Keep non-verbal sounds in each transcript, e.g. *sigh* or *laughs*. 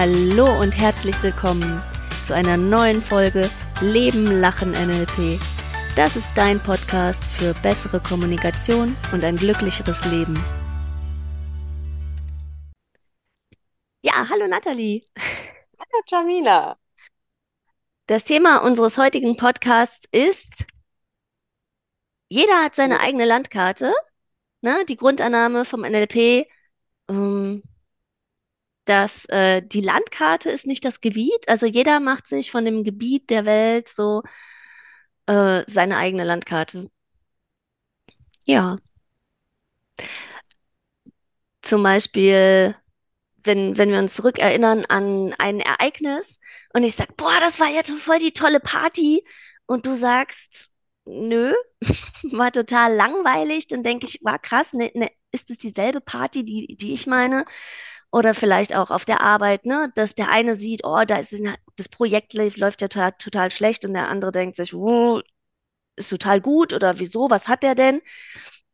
Hallo und herzlich willkommen zu einer neuen Folge Leben, Lachen, NLP. Das ist dein Podcast für bessere Kommunikation und ein glücklicheres Leben. Ja, hallo Nathalie. Hallo Jamila. Das Thema unseres heutigen Podcasts ist, jeder hat seine eigene Landkarte. Ne? Die Grundannahme vom NLP, ähm, dass äh, die Landkarte ist nicht das Gebiet. Also jeder macht sich von dem Gebiet der Welt so äh, seine eigene Landkarte. Ja. Zum Beispiel, wenn, wenn wir uns zurückerinnern an ein Ereignis und ich sage, boah, das war jetzt voll die tolle Party und du sagst, nö, *laughs* war total langweilig, dann denke ich, war krass, ne, ne, ist es dieselbe Party, die, die ich meine? Oder vielleicht auch auf der Arbeit, ne, dass der eine sieht, oh, da ist das Projekt läuft ja total, total schlecht und der andere denkt sich, oh, ist total gut oder wieso, was hat der denn?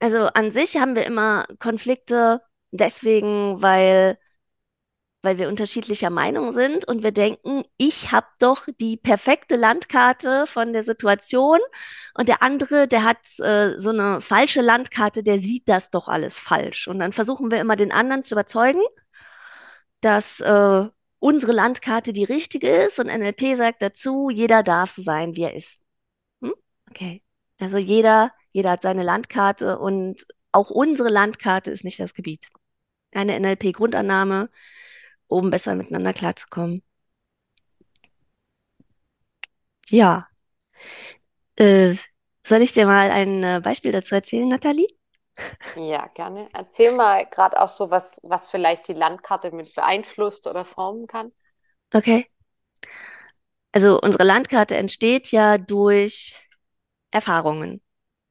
Also an sich haben wir immer Konflikte deswegen, weil weil wir unterschiedlicher Meinung sind und wir denken, ich habe doch die perfekte Landkarte von der Situation und der andere, der hat äh, so eine falsche Landkarte, der sieht das doch alles falsch. Und dann versuchen wir immer den anderen zu überzeugen, dass äh, unsere Landkarte die richtige ist und NLP sagt dazu, jeder darf so sein, wie er ist. Hm? Okay. Also jeder, jeder hat seine Landkarte und auch unsere Landkarte ist nicht das Gebiet. Eine NLP-Grundannahme, um besser miteinander klarzukommen. Ja. Äh, soll ich dir mal ein äh, Beispiel dazu erzählen, Nathalie? Ja, gerne. Erzähl mal gerade auch so, was, was vielleicht die Landkarte mit beeinflusst oder formen kann. Okay. Also unsere Landkarte entsteht ja durch Erfahrungen.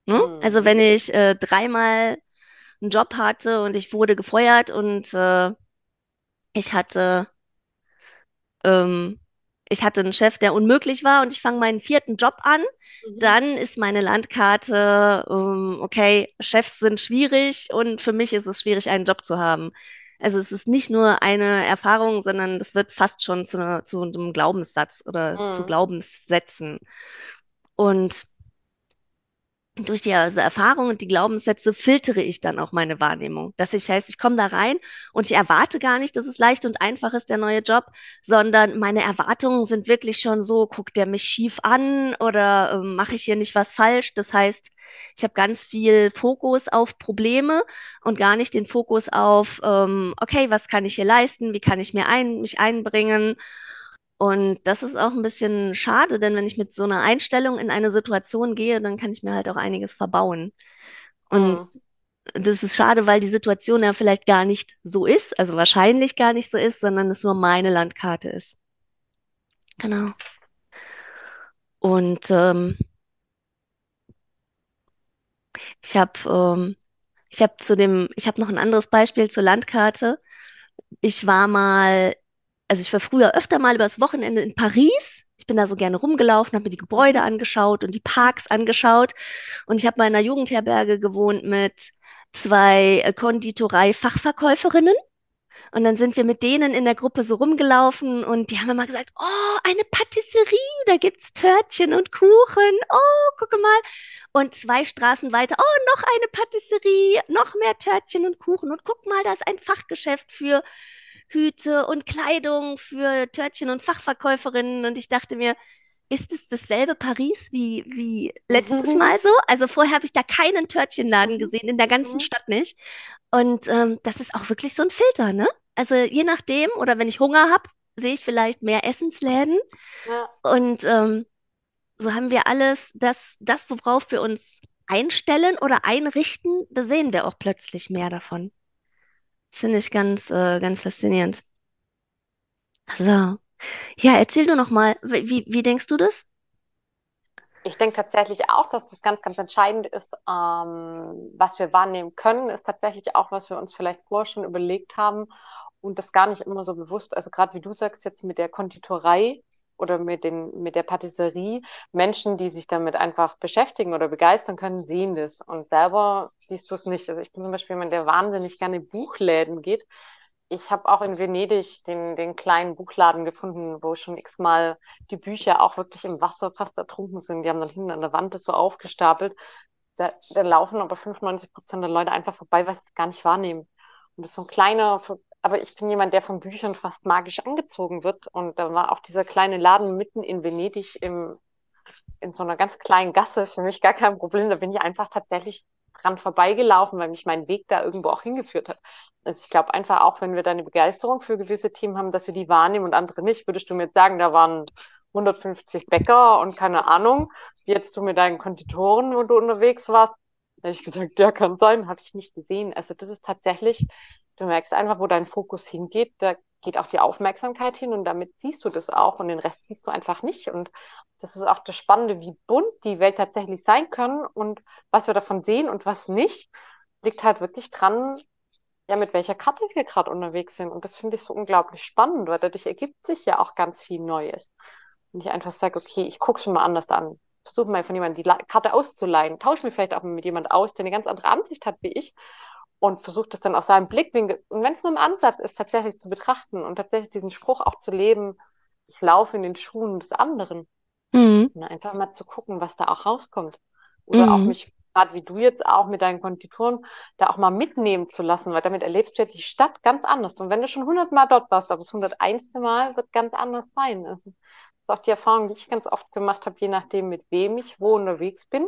Ne? Mhm. Also wenn ich äh, dreimal einen Job hatte und ich wurde gefeuert und äh, ich hatte, ähm, ich hatte einen Chef, der unmöglich war und ich fange meinen vierten Job an, mhm. dann ist meine Landkarte, ähm, okay, Chefs sind schwierig und für mich ist es schwierig, einen Job zu haben. Also es ist nicht nur eine Erfahrung, sondern das wird fast schon zu, einer, zu einem Glaubenssatz oder mhm. zu Glaubenssätzen. Und durch diese also Erfahrung und die Glaubenssätze filtere ich dann auch meine Wahrnehmung. Das heißt, ich komme da rein und ich erwarte gar nicht, dass es leicht und einfach ist, der neue Job, sondern meine Erwartungen sind wirklich schon so, guckt der mich schief an oder äh, mache ich hier nicht was falsch? Das heißt, ich habe ganz viel Fokus auf Probleme und gar nicht den Fokus auf, ähm, okay, was kann ich hier leisten? Wie kann ich mir ein, mich einbringen? Und das ist auch ein bisschen schade, denn wenn ich mit so einer Einstellung in eine Situation gehe, dann kann ich mir halt auch einiges verbauen. Und mhm. das ist schade, weil die Situation ja vielleicht gar nicht so ist, also wahrscheinlich gar nicht so ist, sondern es nur meine Landkarte ist. Genau. Und ähm, ich habe ähm, ich habe zu dem, ich habe noch ein anderes Beispiel zur Landkarte. Ich war mal also ich war früher öfter mal übers Wochenende in Paris. Ich bin da so gerne rumgelaufen, habe mir die Gebäude angeschaut und die Parks angeschaut. Und ich habe mal in einer Jugendherberge gewohnt mit zwei äh, Konditorei-Fachverkäuferinnen. Und dann sind wir mit denen in der Gruppe so rumgelaufen und die haben immer gesagt, oh, eine Patisserie, da gibt's Törtchen und Kuchen. Oh, gucke mal. Und zwei Straßen weiter, oh, noch eine Patisserie, noch mehr Törtchen und Kuchen. Und guck mal, da ist ein Fachgeschäft für Hüte und Kleidung für Törtchen und Fachverkäuferinnen. Und ich dachte mir, ist es dasselbe Paris wie, wie letztes mhm. Mal so? Also vorher habe ich da keinen Törtchenladen gesehen, in der ganzen mhm. Stadt nicht. Und ähm, das ist auch wirklich so ein Filter, ne? Also je nachdem, oder wenn ich Hunger habe, sehe ich vielleicht mehr Essensläden. Ja. Und ähm, so haben wir alles, das, das, worauf wir uns einstellen oder einrichten, da sehen wir auch plötzlich mehr davon. Finde ich ganz, äh, ganz faszinierend. So. Ja, erzähl du noch mal, wie, wie denkst du das? Ich denke tatsächlich auch, dass das ganz, ganz entscheidend ist, ähm, was wir wahrnehmen können, ist tatsächlich auch, was wir uns vielleicht vorher schon überlegt haben und das gar nicht immer so bewusst. Also gerade wie du sagst jetzt mit der Konditorei, oder mit, den, mit der Patisserie, Menschen, die sich damit einfach beschäftigen oder begeistern können, sehen das. Und selber siehst du es nicht. Also ich bin zum Beispiel jemand, der wahnsinnig gerne Buchläden geht. ich habe auch in Venedig den, den kleinen Buchladen gefunden, wo schon x-mal die Bücher auch wirklich im Wasser fast ertrunken sind. Die haben dann hinten an der Wand das so aufgestapelt. Da, da laufen aber 95 Prozent der Leute einfach vorbei, weil sie es gar nicht wahrnehmen. Und das ist so ein kleiner, aber ich bin jemand, der von Büchern fast magisch angezogen wird. Und da war auch dieser kleine Laden mitten in Venedig im, in so einer ganz kleinen Gasse für mich gar kein Problem. Da bin ich einfach tatsächlich dran vorbeigelaufen, weil mich mein Weg da irgendwo auch hingeführt hat. Also ich glaube einfach auch, wenn wir da eine Begeisterung für gewisse Themen haben, dass wir die wahrnehmen und andere nicht, würdest du mir jetzt sagen, da waren 150 Bäcker und keine Ahnung, jetzt du mit deinen Konditoren, wo du unterwegs warst, hätte ich gesagt, ja, kann sein, habe ich nicht gesehen. Also das ist tatsächlich, du merkst einfach, wo dein Fokus hingeht, da geht auch die Aufmerksamkeit hin und damit siehst du das auch und den Rest siehst du einfach nicht. Und das ist auch das Spannende, wie bunt die Welt tatsächlich sein kann und was wir davon sehen und was nicht, liegt halt wirklich dran, ja, mit welcher Karte wir gerade unterwegs sind. Und das finde ich so unglaublich spannend, weil dadurch ergibt sich ja auch ganz viel Neues. Und ich einfach sage, okay, ich gucke es mir mal anders an. Versuche mal von jemandem die Karte auszuleihen. Tausche mich vielleicht auch mit jemand aus, der eine ganz andere Ansicht hat wie ich und versuche das dann aus seinem Blickwinkel, und wenn es nur im Ansatz ist, tatsächlich zu betrachten und tatsächlich diesen Spruch auch zu leben, ich laufe in den Schuhen des anderen. Mhm. Und einfach mal zu gucken, was da auch rauskommt. Oder mhm. auch mich, gerade wie du jetzt auch mit deinen Konditoren, da auch mal mitnehmen zu lassen, weil damit erlebst du ja die Stadt ganz anders. Und wenn du schon hundertmal dort warst, aber das hunderteinste Mal wird ganz anders sein. Also, das ist auch die Erfahrung, die ich ganz oft gemacht habe, je nachdem, mit wem ich wo unterwegs bin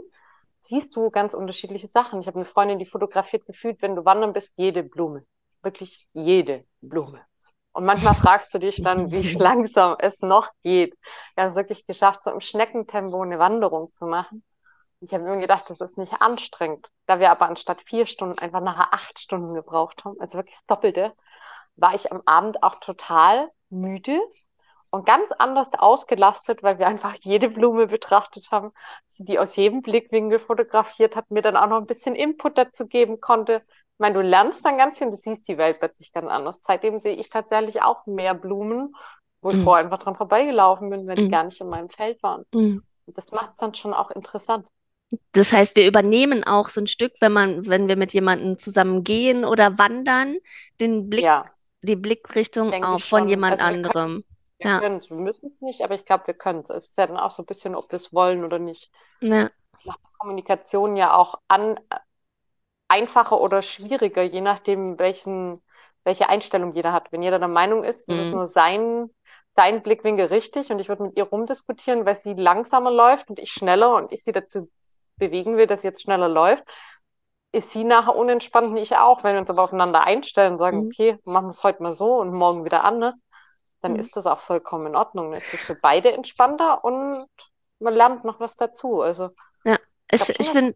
siehst du ganz unterschiedliche Sachen. Ich habe eine Freundin, die fotografiert gefühlt, wenn du wandern bist, jede Blume. Wirklich jede Blume. Und manchmal fragst du dich dann, wie *laughs* langsam es noch geht. Wir haben es wirklich geschafft, so im Schneckentempo eine Wanderung zu machen. Ich habe mir gedacht, das ist nicht anstrengend. Da wir aber anstatt vier Stunden einfach nachher acht Stunden gebraucht haben, also wirklich das Doppelte, war ich am Abend auch total müde und ganz anders ausgelastet, weil wir einfach jede Blume betrachtet haben, sie die aus jedem Blickwinkel fotografiert hat, mir dann auch noch ein bisschen Input dazu geben konnte. Ich meine, du lernst dann ganz viel und du siehst die Welt plötzlich ganz anders. Seitdem sehe ich tatsächlich auch mehr Blumen, wo ich mhm. vorher einfach dran vorbeigelaufen bin, wenn mhm. die gar nicht in meinem Feld waren. Mhm. Und das macht es dann schon auch interessant. Das heißt, wir übernehmen auch so ein Stück, wenn man, wenn wir mit jemandem zusammen gehen oder wandern, den Blick, ja. die Blickrichtung auch von jemand also anderem. Wir ja. können es, wir müssen es nicht, aber ich glaube, wir können es. Es ist ja dann auch so ein bisschen, ob wir es wollen oder nicht. Ja. Macht Kommunikation ja auch an, einfacher oder schwieriger, je nachdem, welchen, welche Einstellung jeder hat. Wenn jeder der Meinung ist, mhm. es ist nur sein, sein Blickwinkel richtig und ich würde mit ihr rumdiskutieren, weil sie langsamer läuft und ich schneller und ich sie dazu bewegen will, dass sie jetzt schneller läuft, ist sie nachher unentspannt und ich auch. Wenn wir uns aber aufeinander einstellen und sagen, mhm. okay, machen wir es heute mal so und morgen wieder anders, dann mhm. ist das auch vollkommen in Ordnung. Dann ist das für beide entspannter und man lernt noch was dazu. Also ja, ich, ich, finde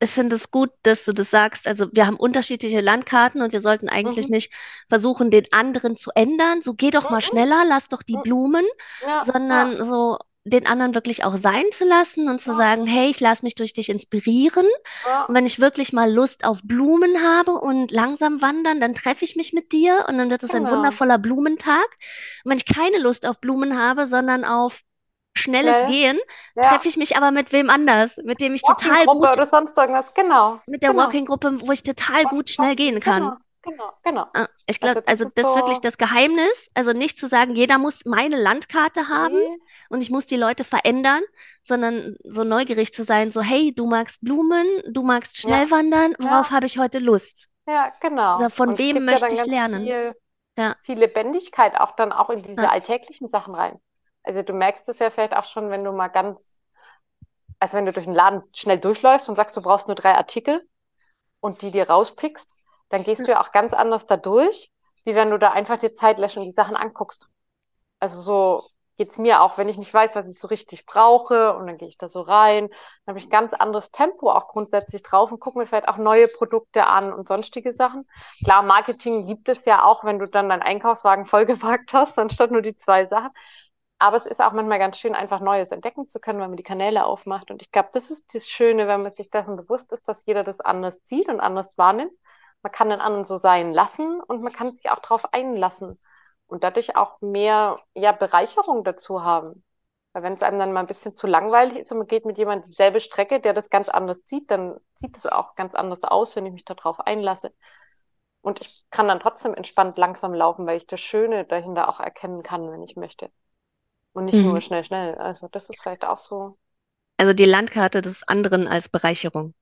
ich finde es gut, dass du das sagst. Also wir haben unterschiedliche Landkarten und wir sollten eigentlich mhm. nicht versuchen, den anderen zu ändern. So geh doch mal mhm. schneller, lass doch die mhm. Blumen, ja, sondern ja. so den anderen wirklich auch sein zu lassen und zu ja. sagen, hey, ich lasse mich durch dich inspirieren. Ja. Und wenn ich wirklich mal Lust auf Blumen habe und langsam wandern, dann treffe ich mich mit dir und dann wird es genau. ein wundervoller Blumentag. Und wenn ich keine Lust auf Blumen habe, sondern auf schnelles Schnell. Gehen, ja. treffe ich mich aber mit wem anders, mit dem ich total gut oder sonst irgendwas, genau. Mit der genau. Walking-Gruppe, wo ich total gut schnell gehen kann. Genau. Genau, genau. Ah, ich glaube, also, das, also das ist wirklich das Geheimnis. Also nicht zu sagen, jeder muss meine Landkarte haben nee. Und ich muss die Leute verändern, sondern so neugierig zu sein, so hey, du magst Blumen, du magst schnell ja. wandern, worauf ja. habe ich heute Lust? Ja, genau. Oder von und wem möchte ja ich lernen? Viel, ja. viel Lebendigkeit auch dann auch in diese alltäglichen Sachen rein. Also du merkst es ja vielleicht auch schon, wenn du mal ganz, also wenn du durch den Laden schnell durchläufst und sagst, du brauchst nur drei Artikel und die dir rauspickst, dann gehst du ja auch ganz anders da durch, wie wenn du da einfach dir Zeit lässt und die Sachen anguckst. Also so geht's mir auch, wenn ich nicht weiß, was ich so richtig brauche und dann gehe ich da so rein, dann habe ich ein ganz anderes Tempo auch grundsätzlich drauf und gucke mir vielleicht auch neue Produkte an und sonstige Sachen. Klar, Marketing gibt es ja auch, wenn du dann deinen Einkaufswagen vollgepackt hast, anstatt nur die zwei Sachen. Aber es ist auch manchmal ganz schön, einfach Neues entdecken zu können, wenn man die Kanäle aufmacht. Und ich glaube, das ist das Schöne, wenn man sich dessen bewusst ist, dass jeder das anders sieht und anders wahrnimmt man kann den anderen so sein lassen und man kann sich auch darauf einlassen und dadurch auch mehr ja, Bereicherung dazu haben. Weil wenn es einem dann mal ein bisschen zu langweilig ist und man geht mit jemandem dieselbe Strecke, der das ganz anders sieht, dann sieht es auch ganz anders aus, wenn ich mich darauf einlasse. Und ich kann dann trotzdem entspannt langsam laufen, weil ich das Schöne dahinter auch erkennen kann, wenn ich möchte. Und nicht nur Mhm. schnell, schnell. Also das ist vielleicht auch so. Also die Landkarte des anderen als Bereicherung.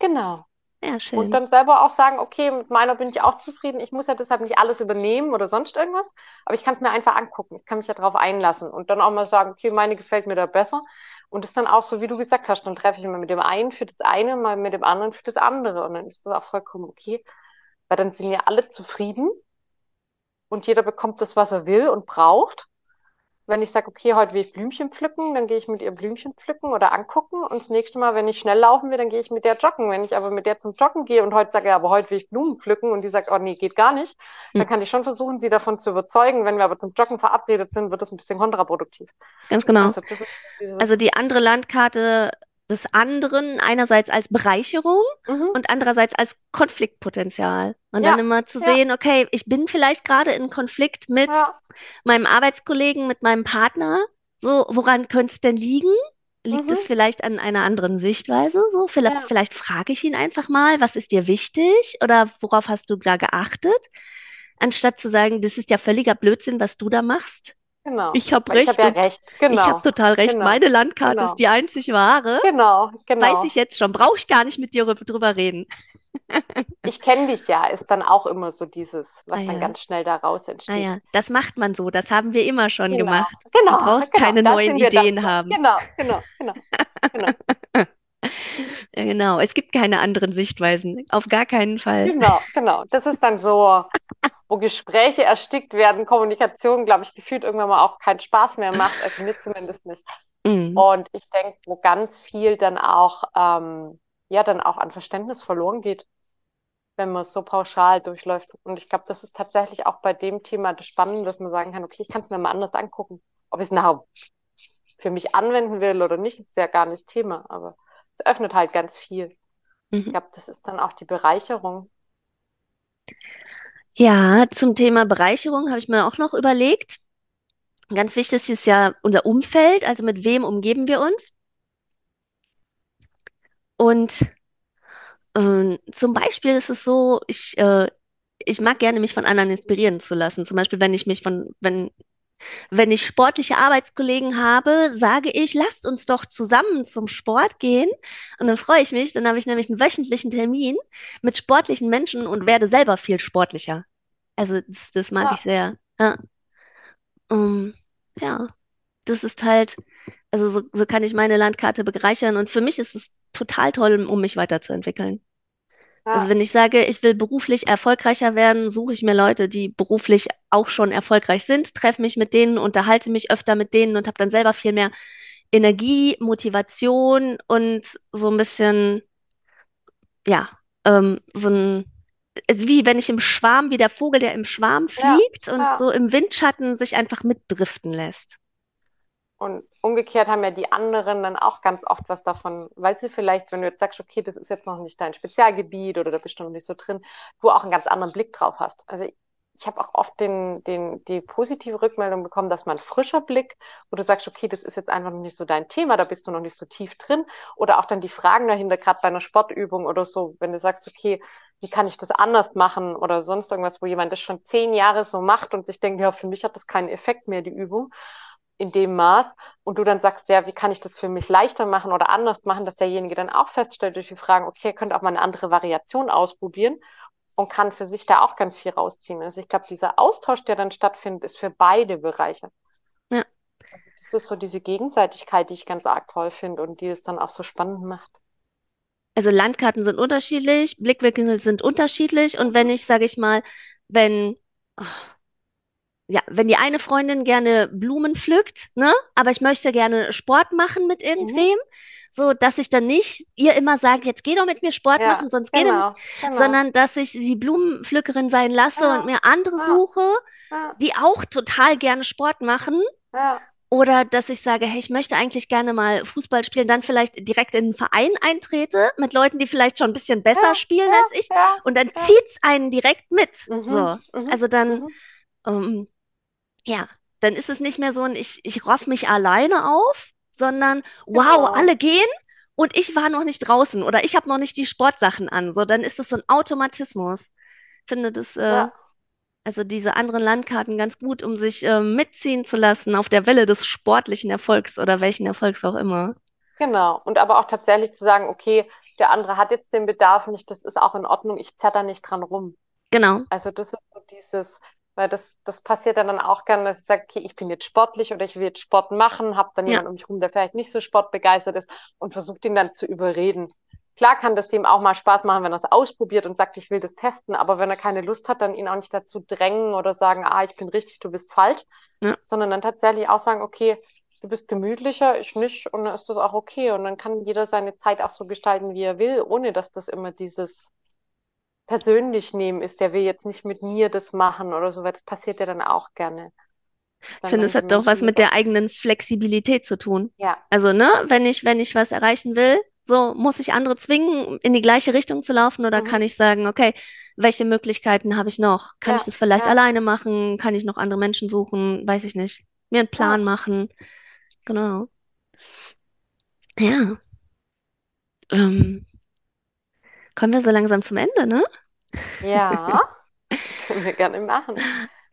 Genau. Ja, Und schön. dann selber auch sagen, okay, mit meiner bin ich auch zufrieden. Ich muss ja deshalb nicht alles übernehmen oder sonst irgendwas, aber ich kann es mir einfach angucken. Ich kann mich ja darauf einlassen und dann auch mal sagen, okay, meine gefällt mir da besser. Und das dann auch so, wie du gesagt hast, dann treffe ich mich mit dem einen für das eine, mal mit dem anderen für das andere. Und dann ist das auch vollkommen okay, weil dann sind ja alle zufrieden und jeder bekommt das, was er will und braucht. Wenn ich sage, okay, heute will ich Blümchen pflücken, dann gehe ich mit ihr Blümchen pflücken oder angucken. Und das nächste Mal, wenn ich schnell laufen will, dann gehe ich mit der joggen. Wenn ich aber mit der zum Joggen gehe und heute sage, ja, aber heute will ich Blumen pflücken und die sagt, oh nee, geht gar nicht, Hm, dann kann ich schon versuchen, sie davon zu überzeugen. Wenn wir aber zum Joggen verabredet sind, wird das ein bisschen kontraproduktiv. Ganz genau. Also Also die andere Landkarte des anderen einerseits als Bereicherung mhm, und andererseits als Konfliktpotenzial. Und dann ja, immer zu ja, sehen, okay, ich bin vielleicht gerade in Konflikt mit ja, meinem Arbeitskollegen, mit meinem Partner. So, woran könnte es denn liegen? Liegt es mhm, vielleicht an einer anderen Sichtweise? So, vielleicht, ja, vielleicht frage ich ihn einfach mal, was ist dir wichtig oder worauf hast du da geachtet? Anstatt zu sagen, das ist ja völliger Blödsinn, was du da machst. Genau. Ich habe Weil ich habe recht ja recht. ich habe Genau, total recht. genau, Meine Landkarte ist genau, die einzig wahre. genau, Weiß ich genau. jetzt schon. Brauche ich gar nicht mit dir rü- drüber reden. *laughs* Ich kenne dich ja, ist dann auch immer so dieses, Ah was dann ja, ganz schnell daraus ah entsteht. ja, das macht man so. Das haben wir immer schon Genau, gemacht. Du genau, brauchst genau. keine Da neuen das Ideen dann. haben. Genau, genau, genau, genau, *laughs* genau. Es gibt keine anderen Sichtweisen. Auf gar keinen Fall. genau, genau. Das ist dann so, *laughs* wo Gespräche erstickt werden, Kommunikation, glaube ich, gefühlt irgendwann mal auch keinen Spaß mehr macht, also mir zumindest nicht. Mm, Und ich denke, wo ganz viel dann auch, ähm, ja, dann auch an Verständnis verloren geht, wenn man es so pauschal durchläuft. Und ich glaube, das ist tatsächlich auch bei dem Thema das Spannende, dass man sagen kann, okay, ich kann es mir mal anders angucken. Ob ich es nachher für mich anwenden will oder nicht, ist ja gar nicht das Thema, aber es öffnet halt ganz viel. Ich mhm. glaube, das ist dann auch die Bereicherung. Ja, zum Thema Bereicherung habe ich mir auch noch überlegt. Ganz wichtig ist ja unser Umfeld, also mit wem umgeben wir uns. Und ähm, zum Beispiel ist es so, ich, äh, ich mag gerne mich von anderen inspirieren zu lassen. Zum Beispiel, wenn ich mich von, wenn Wenn ich sportliche Arbeitskollegen habe, sage ich, lasst uns doch zusammen zum Sport gehen. Und dann freue ich mich, dann habe ich nämlich einen wöchentlichen Termin mit sportlichen Menschen und werde selber viel sportlicher. Also das, das mag ich Ja, sehr. Ja, ähm, ja, das ist halt, also so, so kann ich meine Landkarte bereichern und für mich ist es total toll, um mich weiterzuentwickeln. Also ja, wenn ich sage, ich will beruflich erfolgreicher werden, suche ich mir Leute, die beruflich auch schon erfolgreich sind, treffe mich mit denen, unterhalte mich öfter mit denen und habe dann selber viel mehr Energie, Motivation und so ein bisschen, ja, ähm, so ein, wie wenn ich im Schwarm, wie der Vogel, der im Schwarm ja, fliegt und ja. so im Windschatten sich einfach mitdriften lässt. Und umgekehrt haben ja die anderen dann auch ganz oft was davon, weil sie vielleicht, wenn du jetzt sagst, okay, das ist jetzt noch nicht dein Spezialgebiet oder da bist du noch nicht so drin, du auch einen ganz anderen Blick drauf hast. Also ich habe auch oft den, den, die positive Rückmeldung bekommen, dass man frischer Blick, wo du sagst, okay, das ist jetzt einfach noch nicht so dein Thema, da bist du noch nicht so tief drin. Oder auch dann die Fragen dahinter, gerade bei einer Sportübung oder so, wenn du sagst, okay, wie kann ich das anders machen oder sonst irgendwas, wo jemand das schon zehn Jahre so macht und sich denkt, ja, für mich hat das keinen Effekt mehr, die Übung in dem Maß und du dann sagst, ja, wie kann ich das für mich leichter machen oder anders machen, dass derjenige dann auch feststellt durch die Fragen, okay, er könnte auch mal eine andere Variation ausprobieren und kann für sich da auch ganz viel rausziehen. Also ich glaube, dieser Austausch, der dann stattfindet, ist für beide Bereiche. Ja. Also das ist so diese Gegenseitigkeit, die ich ganz arg toll finde und die es dann auch so spannend macht. Also Landkarten sind unterschiedlich, Blickwinkel sind unterschiedlich und wenn Mhm. ich, sage ich mal, wenn ja, wenn die eine Freundin gerne Blumen pflückt, ne, aber ich möchte gerne Sport machen mit Mhm. So dass ich dann nicht ihr immer sage, jetzt geh doch mit mir Sport Ja, machen, sonst geh doch genau, genau. sondern dass ich sie Blumenpflückerin sein lasse und Ja, mir andere ja, suche, die auch total gerne Sport machen. Oder dass ich sage, hey, ich möchte eigentlich gerne mal Fußball spielen, dann vielleicht direkt in einen Verein eintrete mit Leuten, die vielleicht schon ein bisschen besser spielen als ich. Und dann ja. zieht's einen direkt mit. Mhm, So. mhm, Also dann, mhm. ähm, ja, dann ist es nicht mehr so ein, ich, ich raff mich alleine auf, sondern wow, Genau. alle gehen und ich war noch nicht draußen oder ich habe noch nicht die Sportsachen an. So, dann ist es so ein Automatismus. finde das, äh, Ja, also diese anderen Landkarten ganz gut, um sich äh, mitziehen zu lassen auf der Welle des sportlichen Erfolgs oder welchen Erfolgs auch immer. genau. Und aber auch tatsächlich zu sagen, okay, der andere hat jetzt den Bedarf nicht, das ist auch in Ordnung, ich zerr da nicht dran rum. Genau, Also das ist so dieses, weil das, das passiert dann, dann auch gerne, dass ich sage, okay, ich bin jetzt sportlich oder ich will jetzt Sport machen, habe dann ja, jemanden um mich rum, der vielleicht nicht so sportbegeistert ist und versucht ihn dann zu überreden. Klar kann das dem auch mal Spaß machen, wenn er es ausprobiert und sagt, ich will das testen, aber wenn er keine Lust hat, dann ihn auch nicht dazu drängen oder sagen, ah, ich bin richtig, du bist falsch, ja. sondern dann tatsächlich auch sagen, okay, du bist gemütlicher, ich nicht und dann ist das auch okay und dann kann jeder seine Zeit auch so gestalten, wie er will, ohne dass das immer dieses persönlich nehmen ist, der will jetzt nicht mit mir das machen oder so, weil das passiert ja dann auch gerne. Ich Dann, finde, wenn es hat doch was mit der eigenen Flexibilität zu tun. ja, Also, ne, wenn ich, wenn ich was erreichen will, so muss ich andere zwingen, in die gleiche Richtung zu laufen, oder mhm, kann ich sagen, okay, welche Möglichkeiten habe ich noch? Kann ich ja, das vielleicht ja, alleine machen? Kann ich noch andere Menschen suchen? Weiß ich nicht. Mir einen Plan ja, machen. Genau. Ja. Ähm, kommen wir so langsam zum Ende, ne? Ja, *laughs* können wir gerne machen.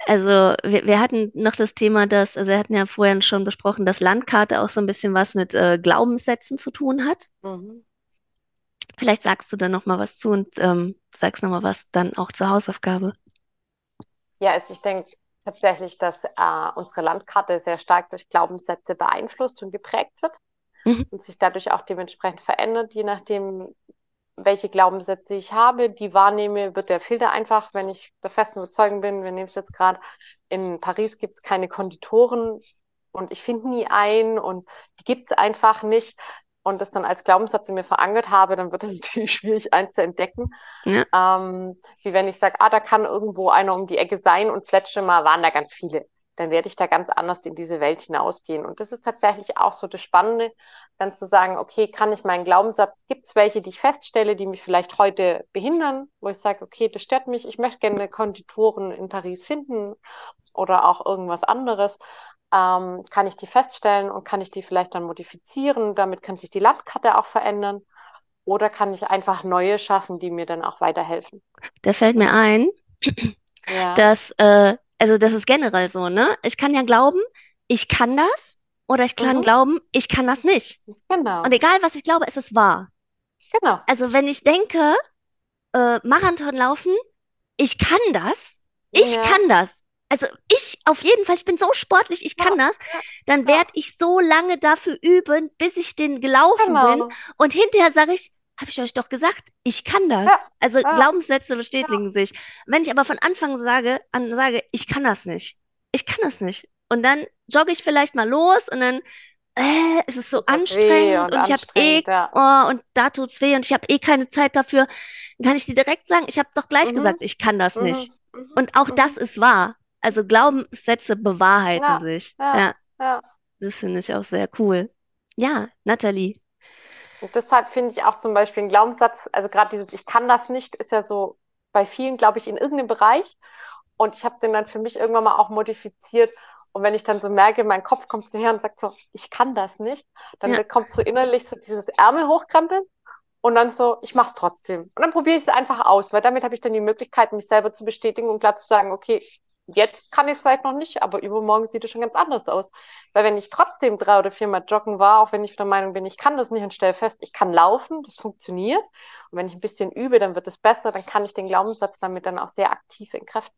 Also, wir, wir hatten noch das Thema, dass, also wir hatten ja vorhin schon besprochen, dass Landkarte auch so ein bisschen was mit äh, Glaubenssätzen zu tun hat. Mhm. Vielleicht sagst du da noch mal was zu und ähm, sagst noch mal was dann auch zur Hausaufgabe. Ja, also ich denke tatsächlich, dass äh, unsere Landkarte sehr stark durch Glaubenssätze beeinflusst und geprägt wird Mhm. und sich dadurch auch dementsprechend verändert, je nachdem, welche Glaubenssätze ich habe, die wahrnehme, wird der Filter einfach, wenn ich der festen Überzeugung bin, wir nehmen es jetzt gerade, in Paris gibt es keine Konditoren und ich finde nie einen und die gibt es einfach nicht und das dann als Glaubenssatz in mir verankert habe, dann wird es *laughs* natürlich schwierig, eins zu entdecken. Ja, Ähm, wie wenn ich sage, ah, da kann irgendwo einer um die Ecke sein und letzte Mal waren da ganz viele. Dann werde ich da ganz anders in diese Welt hinausgehen. Und das ist tatsächlich auch so das Spannende, dann zu sagen, okay, kann ich meinen Glaubenssatz, gibt es welche, die ich feststelle, die mich vielleicht heute behindern, wo ich sage, okay, das stört mich, ich möchte gerne Konditoren in Paris finden oder auch irgendwas anderes. Ähm, kann ich die feststellen und kann ich die vielleicht dann modifizieren? Damit kann sich die Landkarte auch verändern. Oder kann ich einfach neue schaffen, die mir dann auch weiterhelfen? da fällt mir ein, ja, dass, äh, also das ist generell so, ne? Ich kann ja glauben, ich kann das, oder ich kann mhm, glauben, ich kann das nicht. Und genau, egal, was ich glaube, es ist wahr. genau, Also wenn ich denke, äh, Marathon laufen, ich kann das, ich ja, kann das. Also ich auf jeden Fall, ich bin so sportlich, ich ja, kann das. ja, Dann ja, werde ich so lange dafür üben, bis ich den gelaufen bin. genau, Und hinterher sage ich, habe ich euch doch gesagt, ich kann ja, das. Also ja, Glaubenssätze ja, bestätigen sich. Wenn ich aber von Anfang sage, an sage, ich kann das nicht. Ich kann das nicht. Und dann jogge ich vielleicht mal los und dann äh, es ist so weh anstrengend und und ich habe eh, ja, oh, und da tut's weh und ich habe eh keine Zeit dafür. Dann kann ich dir direkt sagen, ich habe doch gleich mhm, gesagt, ich kann das mhm, nicht. mhm, Und auch das mhm, ist wahr. Also Glaubenssätze bewahrheiten ja, sich. ja, Ja, ja. das finde ich auch sehr cool. Ja, Nathalie. Und deshalb finde ich auch zum Beispiel einen Glaubenssatz, also gerade dieses Ich kann das nicht, ist ja so bei vielen, glaube ich, in irgendeinem Bereich. Und ich habe den dann für mich irgendwann mal auch modifiziert. Und wenn ich dann so merke, mein Kopf kommt so her und sagt so, ich kann das nicht, dann Ja, kommt so innerlich so dieses Ärmel hochkrempeln und dann so, ich mache es trotzdem. Und dann probiere ich es einfach aus, weil damit habe ich dann die Möglichkeit, mich selber zu bestätigen und klar zu sagen, okay, jetzt kann ich es vielleicht noch nicht, aber übermorgen sieht es schon ganz anders aus. Weil wenn ich trotzdem drei oder viermal joggen war, auch wenn ich der Meinung bin, ich kann das nicht und stelle fest, ich kann laufen, das funktioniert. Und wenn ich ein bisschen übe, dann wird es besser, dann kann ich den Glaubenssatz damit dann auch sehr aktiv entkräften.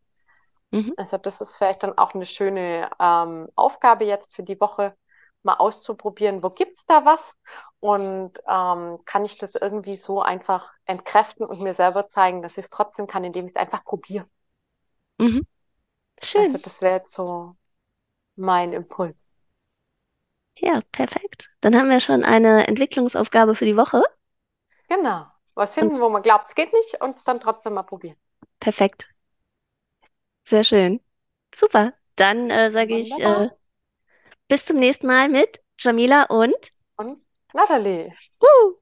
mhm, Also das ist vielleicht dann auch eine schöne ähm, Aufgabe jetzt für die Woche, mal auszuprobieren, wo gibt's da was und ähm, kann ich das irgendwie so einfach entkräften und mir selber zeigen, dass ich es trotzdem kann, indem ich es einfach probiere. mhm. Also Schön. das wäre jetzt so mein Impuls. Ja, perfekt. Dann haben wir schon eine Entwicklungsaufgabe für die Woche. Genau. Was Und finden, wo man glaubt, es geht nicht und es dann trotzdem mal probieren. perfekt. Sehr schön. Super. Dann äh, sage ich äh, bis zum nächsten Mal mit Jamila und Und Nathalie. uh,